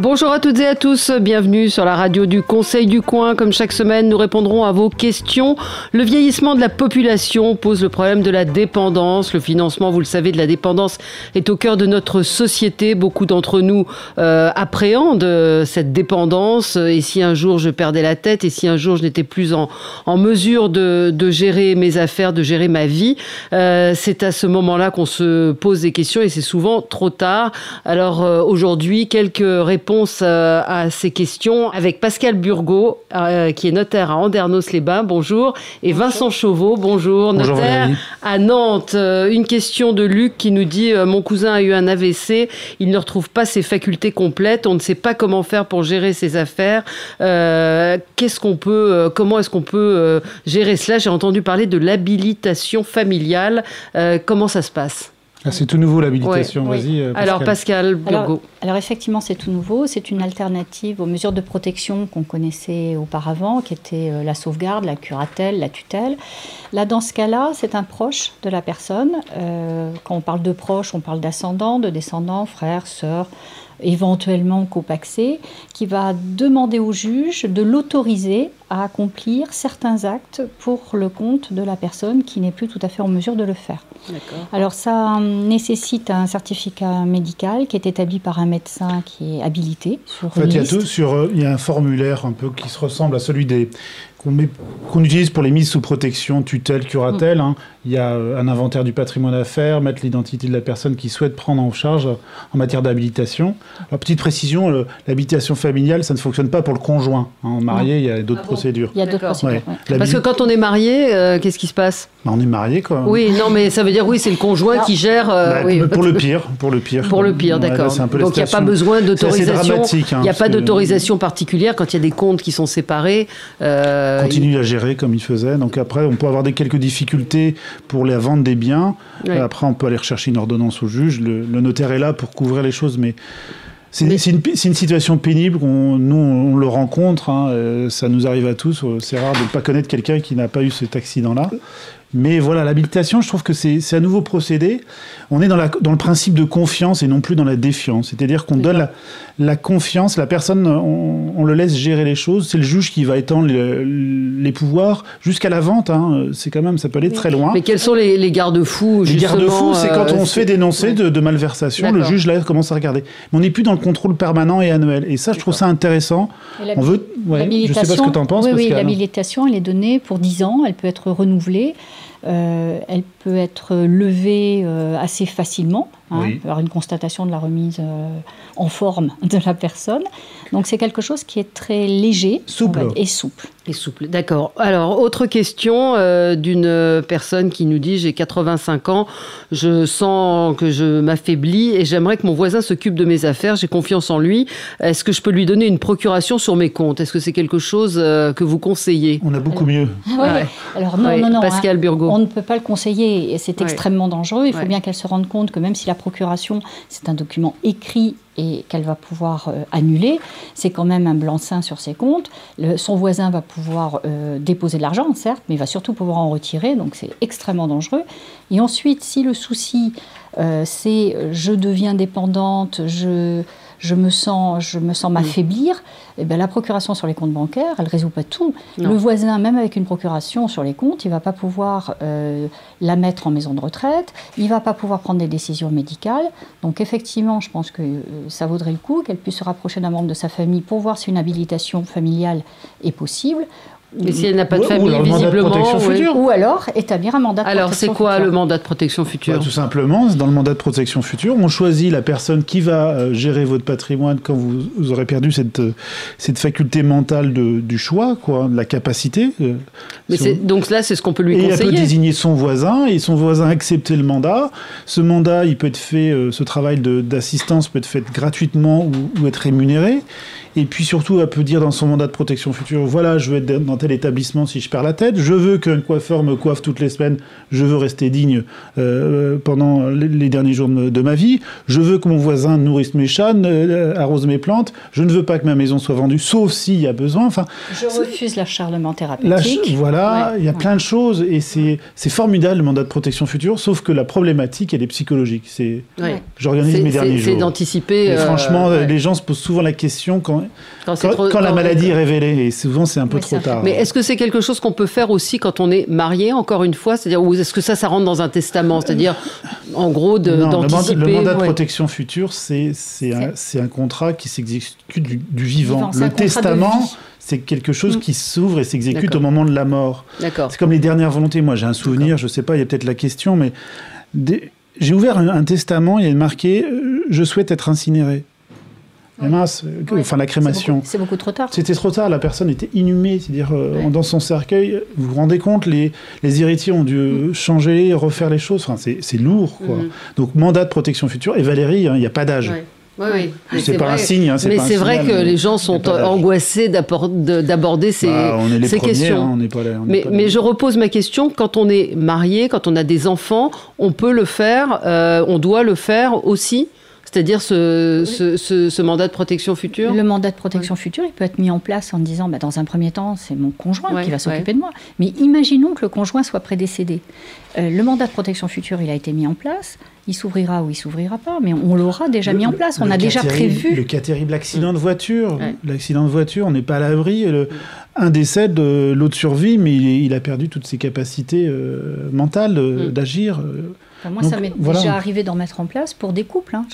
Bonjour à toutes et à tous, bienvenue sur la radio du Conseil du Coin. Comme chaque semaine, nous répondrons à vos questions. Le vieillissement de la population pose le problème de la dépendance. Le financement, vous le savez, de la dépendance est au cœur de notre société. Beaucoup d'entre nous euh, appréhendent euh, cette dépendance. Et si un jour je perdais la tête, et si un jour je n'étais plus en, mesure de, gérer mes affaires, de gérer ma vie, euh, c'est à ce moment-là qu'on se pose des questions et c'est souvent trop tard. Alors aujourd'hui, quelques réponses euh, à ces questions avec Pascal Burgot, euh, qui est notaire à Andernos-les-Bains, bonjour, et Vincent Chauveau, bonjour, notaire à Nantes. Euh, une question de Luc qui nous dit Mon cousin a eu un AVC, il ne retrouve pas ses facultés complètes, on ne sait pas comment faire pour gérer ses affaires. Qu'est-ce qu'on peut, comment est-ce qu'on peut gérer cela? J'ai entendu parler de l'habilitation familiale. comment ça se passe? Ah, c'est tout nouveau l'habilitation, vas-y. Alors Pascal alors, alors, effectivement, c'est tout nouveau. C'est une alternative aux mesures de protection qu'on connaissait auparavant, qui étaient euh, la sauvegarde, la curatelle, la tutelle. Là, dans ce cas-là, c'est un proche de la personne. Euh, quand on parle de proche, on parle d'ascendant, de descendant, frère, sœur, éventuellement copaxé, qui va demander au juge de l'autoriser à accomplir certains actes pour le compte de la personne qui n'est plus tout à fait en mesure de le faire. Alors ça nécessite un certificat médical qui est établi par un médecin qui est habilité. Sur en fait, il y, a tout sur, euh, il y a un formulaire un peu qui se ressemble à celui des, qu'on utilise pour les mises sous protection, tutelle, curatelle. Mm. Hein. Il y a euh, un inventaire du patrimoine à faire, mettre l'identité de la personne qui souhaite prendre en charge en matière d'habilitation. Alors, petite précision, l'habilitation familiale, ça ne fonctionne pas pour le conjoint. Hein. Marié, il y a d'autres ah procédures. Il y a d'autres procédures. Parce que quand on est marié, euh, qu'est-ce qui se passe? Bah, On est marié, quoi. Oui, non, mais ça veut dire, oui, c'est le conjoint qui gère. Euh, bah, oui. Pour le pire. Pour le pire. Pour le pire, d'accord. Donc il n'y a pas besoin d'autorisation. Il n'y a pas d'autorisation particulière quand il y a des comptes qui sont séparés. Euh, continue à gérer comme il faisait. Donc après, on peut avoir des quelques difficultés pour la vente des biens. Après, on peut aller rechercher une ordonnance au juge. Le, notaire est là pour couvrir les choses, mais c'est une, une, situation pénible. On, nous, on le rencontre. Hein, euh, ça nous arrive à tous. C'est rare de ne pas connaître quelqu'un qui n'a pas eu cet accident-là. Mais voilà, l'habilitation, je trouve que c'est un nouveau procédé. On est dans, la, dans, le principe de confiance et non plus dans la défiance. C'est-à-dire qu'on donne la, la, confiance, la personne, on, on, le laisse gérer les choses. C'est le juge qui va étendre les, les pouvoirs jusqu'à la vente. Hein. C'est quand même, ça peut aller très loin. Mais quels sont les, les garde-fous Les garde-fous, c'est quand on se fait dénoncer de, de, malversation, le juge là commence à regarder. Mais on n'est plus dans le contrôle permanent et annuel. Et ça, je trouve ça intéressant. On veut, ouais, je sais pas ce que tu en penses. Oui, oui l'habilitation, elle est donnée pour 10 ans, elle peut être renouvelée. Euh, elle peut être levée euh, assez facilement, hein, oui. avoir une constatation de la remise euh, en forme de la personne. Donc c'est quelque chose qui est très léger souple. et souple. Et souple, d'accord. Alors, autre question euh, d'une personne qui nous dit J'ai 85 ans, je sens que je m'affaiblis et j'aimerais que mon voisin s'occupe de mes affaires, j'ai confiance en lui. Est-ce que je peux lui donner une procuration sur mes comptes? Est-ce que c'est quelque chose euh, que vous conseillez? On a beaucoup mieux. Ah ouais. Alors, non, non, non. Pascal hein, Burgot. On ne peut pas le conseiller et c'est extrêmement dangereux. Il faut bien qu'elle se rende compte que même si la procuration, c'est un document écrit et qu'elle va pouvoir euh, annuler, c'est quand même un blanc-seing sur ses comptes. Son voisin va pouvoir euh, déposer de l'argent, certes, mais il va surtout pouvoir en retirer, donc c'est extrêmement dangereux. Et ensuite, si le souci, euh, c'est je deviens dépendante, je je me sens, je me sens m'affaiblir, eh bien, la procuration sur les comptes bancaires, elle ne résout pas tout. Non. Le voisin, même avec une procuration sur les comptes, il ne va pas pouvoir euh, la mettre en maison de retraite, il ne va pas pouvoir prendre des décisions médicales. Donc effectivement, je pense que euh, ça vaudrait le coup qu'elle puisse se rapprocher d'un membre de sa famille pour voir si une habilitation familiale est possible mais si elle n'a pas de famille, ou visiblement. De ou alors établir un mandat de alors, protection future. Alors, c'est quoi le mandat de protection future bah, Tout simplement, dans le mandat de protection future, on choisit la personne qui va euh, gérer votre patrimoine quand vous, vous aurez perdu cette, euh, cette faculté mentale de, du choix, quoi, de la capacité. Euh, donc là, c'est ce qu'on peut lui et conseiller. elle peut désigner son voisin et son voisin accepter le mandat. Ce mandat, il peut être fait, ce travail d'assistance peut être fait gratuitement ou, ou être rémunéré. Et puis surtout, elle peut dire dans son mandat de protection future, voilà, je veux être dans tel établissement si je perds la tête. Je veux qu'un coiffeur me coiffe toutes les semaines. Je veux rester digne euh, pendant les, derniers jours de, ma vie. Je veux que mon voisin nourrisse mes chats, euh, arrose mes plantes. Je ne veux pas que ma maison soit vendue, sauf s'il y a besoin. Enfin, je refuse l'acharnement thérapeutique. voilà, il y a plein de choses et c'est formidable le mandat de protection future, sauf que la problématique, elle est psychologique. C'est, j'organise mes derniers jours. C'est d'anticiper. franchement, les gens se posent souvent la question quand, quand, la maladie est révélée, et souvent c'est un peu trop tard. Mais est-ce que c'est quelque chose qu'on peut faire aussi quand on est marié, encore une fois? C'est-à-dire, ou est-ce que ça, ça rentre dans un testament? C'est-à-dire, en gros, d'anticiper. Le, mandat, de protection future, c'est un, un, contrat qui s'exécute du, vivant. le testament c'est quelque chose mm. qui s'ouvre et s'exécute au moment de la mort. C'est comme les dernières volontés. Moi, j'ai un souvenir, je ne sais pas, il y a peut-être la question, mais j'ai ouvert un, testament, il y a marqué euh, Je souhaite être incinéré. Mince, euh, enfin la crémation. C'est beaucoup, trop tard. C'était trop tard, la personne était inhumée, c'est-à-dire euh, dans son cercueil, vous vous rendez compte, les, les héritiers ont dû mm. changer, refaire les choses, enfin, c'est lourd. Quoi. Mm. Donc mandat de protection future, et Valérie, hein, il n'y a pas d'âge. Oui, oui. C'est pas un signe. Hein, mais c'est vrai que les gens sont angoissés d'aborder ces, bah, ces questions. Hein, on pas là, mais, mais je repose ma question. Quand on est marié, quand on a des enfants, on peut le faire, euh, on doit le faire aussi? C'est-à-dire ce, ce, mandat de protection future Le mandat de protection future, il peut être mis en place en disant, bah, dans un premier temps, c'est mon conjoint qui va s'occuper de moi. Mais imaginons que le conjoint soit prédécédé. Euh, le mandat de protection future, il a été mis en place. Il s'ouvrira ou il s'ouvrira pas, mais on, l'aura déjà mis en place. On a déjà prévu. Le cas terrible, l'accident de voiture. L'accident de voiture, on n'est pas à l'abri. Un décède, l'autre survie, mais il, a perdu toutes ses capacités euh, mentales euh, mm. Moi, ça m'est déjà arrivé d'en mettre en place pour des couples, hein,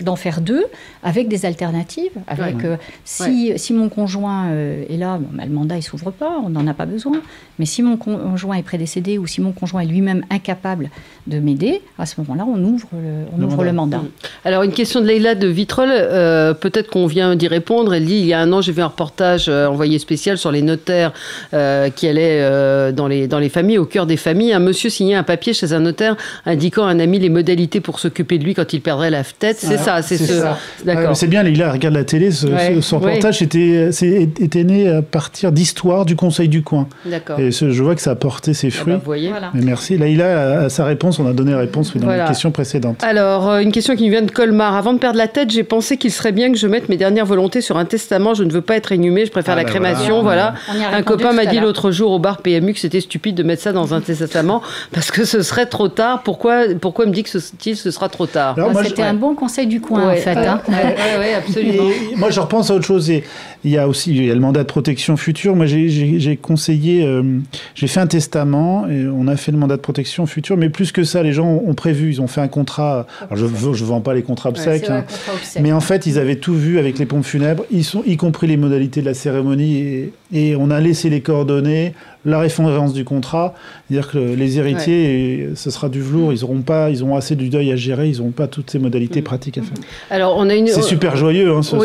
d'en faire deux avec des alternatives. Avec, euh, si, si, mon conjoint euh, est là, bah, le mandat ne s'ouvre pas, on n'en a pas besoin. Mais si mon conjoint est prédécédé ou si mon conjoint est lui-même incapable de m'aider, à ce moment-là, on ouvre le, on le ouvre mandat. le mandat. Mm. Alors, une question de Leïla de Vitrolles, euh, peut-être qu'on vient d'y répondre. Elle dit il y a un an, j'ai vu un reportage envoyé spécial sur les notaires qui allaient dans, les, dans les familles, au cœur des familles. Un monsieur signait un papier chez un notaire indiquant quand un ami les modalités pour s'occuper de lui quand il perdrait la tête. C'est ça, c'est ce. D'accord. c'est bien, il regarde la télé. Ce, son reportage était, était, né à partir d'histoires du Conseil du coin. D'accord. Et je vois que ça a porté ses ah fruits. Bah, voyez. Mais merci. Là, a, sa réponse. On a donné la réponse dans la question précédente. Alors, euh, une question qui nous vient de Colmar. Avant de perdre la tête, j'ai pensé qu'il serait bien que je mette mes dernières volontés sur un testament. Je ne veux pas être inhumé. Je préfère ah la bah crémation. Voilà. Un copain m'a dit l'autre jour au bar PMU que c'était stupide de mettre ça dans un testament parce que ce serait trop tard. Pourquoi pourquoi, me dit que ce, ce sera trop tard C'était un bon conseil du coin, en fait. Hein. Oui, absolument. moi, je repense à autre chose. Et il y a aussi il y a le mandat de protection future. Moi, j'ai conseillé, euh, j'ai fait un testament et on a fait le mandat de protection future. Mais plus que ça, les gens ont prévu. Ils ont fait un contrat. Alors, je ne vends pas les contrats obsèques, hein. mais en fait, ils avaient tout vu avec les pompes funèbres, ils sont, y compris les modalités de la cérémonie. Et, et on a laissé les coordonnées la référence du contrat, c'est-à-dire que les héritiers, ce sera du velours, ils auront pas, ils ont assez du deuil à gérer, ils n'ont pas toutes ces modalités mm. pratiques à faire. Alors on a une. C'est super joyeux hein, ce,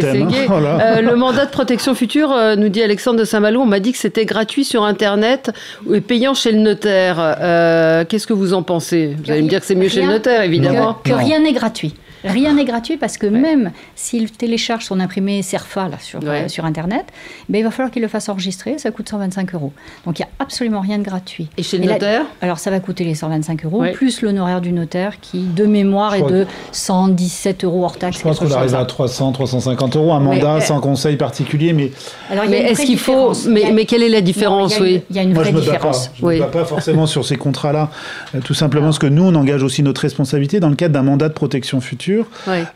thème. Hein, euh, le mandat de protection future, euh, nous dit Alexandre de Saint-Malo, on m'a dit que c'était gratuit sur Internet et payant chez le notaire. Euh, qu'est-ce que vous en pensez? Vous allez me dire que c'est mieux chez le notaire, évidemment. que rien n'est gratuit. Rien n'est gratuit parce que même s'il télécharge son imprimé CERFA là, sur, euh, sur Internet, ben, il va falloir qu'il le fasse enregistrer, ça coûte 125 euros. Donc il n'y a absolument rien de gratuit. Et chez le notaire Alors ça va coûter les 125 euros, plus l'honoraire du notaire qui, de mémoire, est de 117 euros hors taxe. Je pense qu'on arrive à 300, 350 euros, un mandat sans conseil particulier. Mais, mais est-ce qu'il faut. Mais, mais, quelle est la différence Il y, a une vraie différence. je ne me pas forcément sur ces contrats-là. Euh, tout simplement parce que nous, on engage aussi notre responsabilité dans le cadre d'un mandat de protection future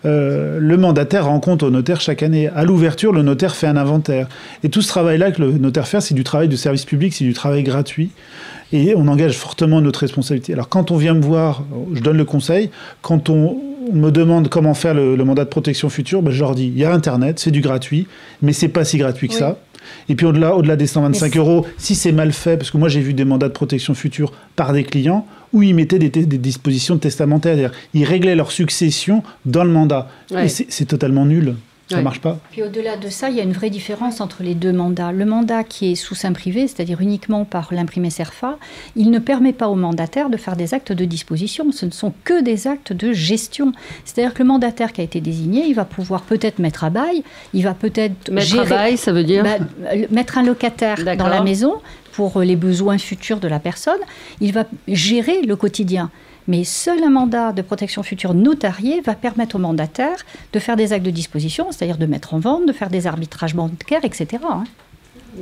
euh, le mandataire rend compte au notaire chaque année. À l'ouverture, le notaire fait un inventaire. Et tout ce travail-là que le notaire fait, c'est du travail de service public, c'est du travail gratuit. Et on engage fortement notre responsabilité. Alors quand on vient me voir, je donne le conseil, quand on, me demande comment faire le, mandat de protection future, ben je leur dis, il y a Internet, c'est du gratuit, mais c'est pas si gratuit que ça. Et puis au-delà, au-delà des 125 euros, si c'est mal fait, parce que moi j'ai vu des mandats de protection future par des clients où ils mettaient des, dispositions testamentaires, ils réglaient leur succession dans le mandat. Et c'est totalement nul. Ça ne marche pas. Puis au-delà de ça, il y a une vraie différence entre les deux mandats. Le mandat qui est sous sein privé, c'est-à-dire uniquement par l'imprimé CERFA, il ne permet pas au mandataire de faire des actes de disposition. Ce ne sont que des actes de gestion. C'est-à-dire que le mandataire qui a été désigné, il va pouvoir peut-être mettre à bail, il va peut-être mettre à bail, ça veut dire bah, mettre un locataire dans la maison pour les besoins futurs de la personne. Il va gérer le quotidien. Mais seul un mandat de protection future notarié va permettre au mandataire de faire des actes de disposition, c'est-à-dire de mettre en vente, de faire des arbitrages bancaires, etc.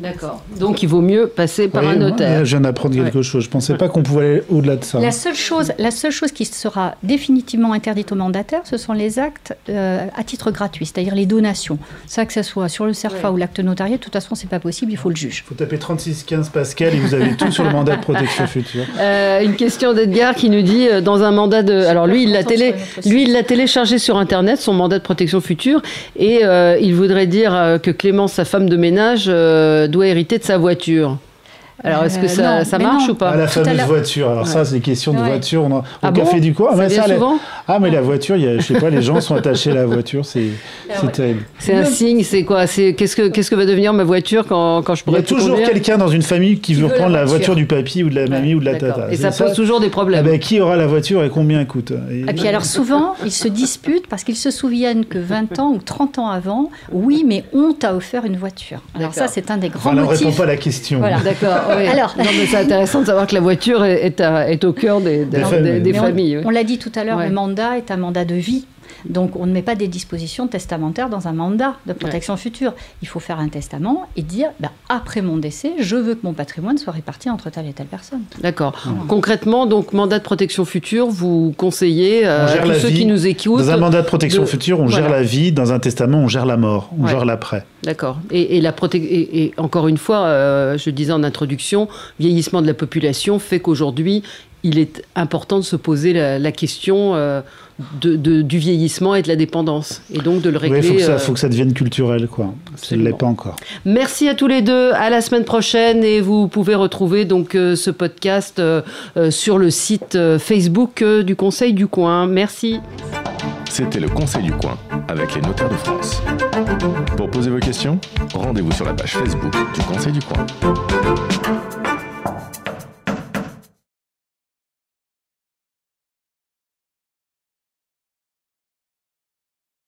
D'accord. Donc il vaut mieux passer par un notaire. je viens d'apprendre quelque chose. Je ne pensais pas qu'on pouvait aller au-delà de ça. La seule, chose, la seule chose qui sera définitivement interdite aux mandataires, ce sont les actes euh, à titre gratuit, c'est-à-dire les donations. Ça, que ce soit sur le CERFA ou l'acte notarié, de toute façon, ce n'est pas possible, il faut le juge. Il faut taper 3615 Pascal et vous avez tout sur le mandat de protection future. Euh, une question d'Edgar qui nous dit euh, dans un mandat de. Alors lui, il l'a télé... lui, il l'a téléchargé sur Internet, son mandat de protection future, et il voudrait dire que Clémence, sa femme de ménage, doit hériter de sa voiture. Alors, est-ce que ça, ça marche ou pas ah, La fameuse voiture. Alors, ça, c'est des questions de voiture. On a, ah au café du coin. Ah, ça, ah, mais la voiture, y a, je sais pas, les gens sont attachés à la voiture. C'est ah terrible. C'est un signe. C'est quoi? Qu'est-ce que, qu'est-ce que va devenir ma voiture quand, quand je pourrai Il y a toujours quelqu'un dans une famille qui, veut reprendre la voiture. du papy ou de la mamie ou de la tata. Et ça pose toujours des problèmes. ben, qui aura la voiture et combien elle coûte? Et, puis, alors, souvent, ils se disputent parce qu'ils se souviennent que 20 ans ou 30 ans avant, oui, mais on t'a offert une voiture. Alors, ça, c'est un des grands motifs. On ne répond pas à la question. Voilà. D'accord. Alors, c'est intéressant de savoir que la voiture est, est, au cœur des, des, familles. On, l'a dit tout à l'heure, le mandat est un mandat de vie. Donc on ne met pas des dispositions testamentaires dans un mandat de protection future. Il faut faire un testament et dire, ben, après mon décès, je veux que mon patrimoine soit réparti entre telle et telle personne. D'accord. Concrètement, donc mandat de protection future, vous conseillez euh, à tous ceux qui nous écoutent. Dans un mandat de protection future, on gère la vie. Dans un testament, on gère la mort, on gère l'après. D'accord. Et, la et, encore une fois, euh, je disais en introduction, vieillissement de la population fait qu'aujourd'hui, il est important de se poser la, question euh, de, du vieillissement et de la dépendance, et donc de le régler. Il faut, euh, faut, que ça devienne culturel, quoi. Ça ne l'est pas encore. Merci à tous les deux. À la semaine prochaine, et vous pouvez retrouver donc euh, ce podcast sur le site Facebook du Conseil du Coin. Merci. C'était le Conseil du Coin avec les notaires de France. Pour poser vos questions, rendez-vous sur la page Facebook du Conseil du Coin.